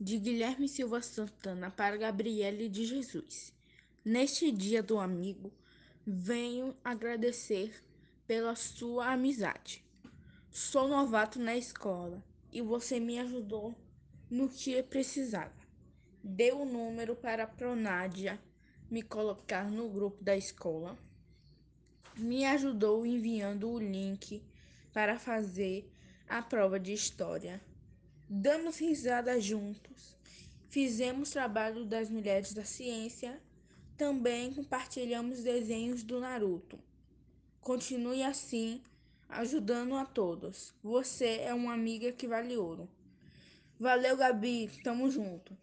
de Guilherme Silva Santana para Gabriele de Jesus. Neste dia do amigo, venho agradecer pela sua amizade. Sou novato na escola e você me ajudou no que precisava. Deu o número para a Pronádia me colocar no grupo da escola. Me ajudou enviando o link para fazer a prova de história. Damos risada juntos. Fizemos trabalho das mulheres da ciência. Também compartilhamos desenhos do Naruto. Continue assim, ajudando a todos. Você é uma amiga que vale ouro. Valeu, Gabi. Tamo junto.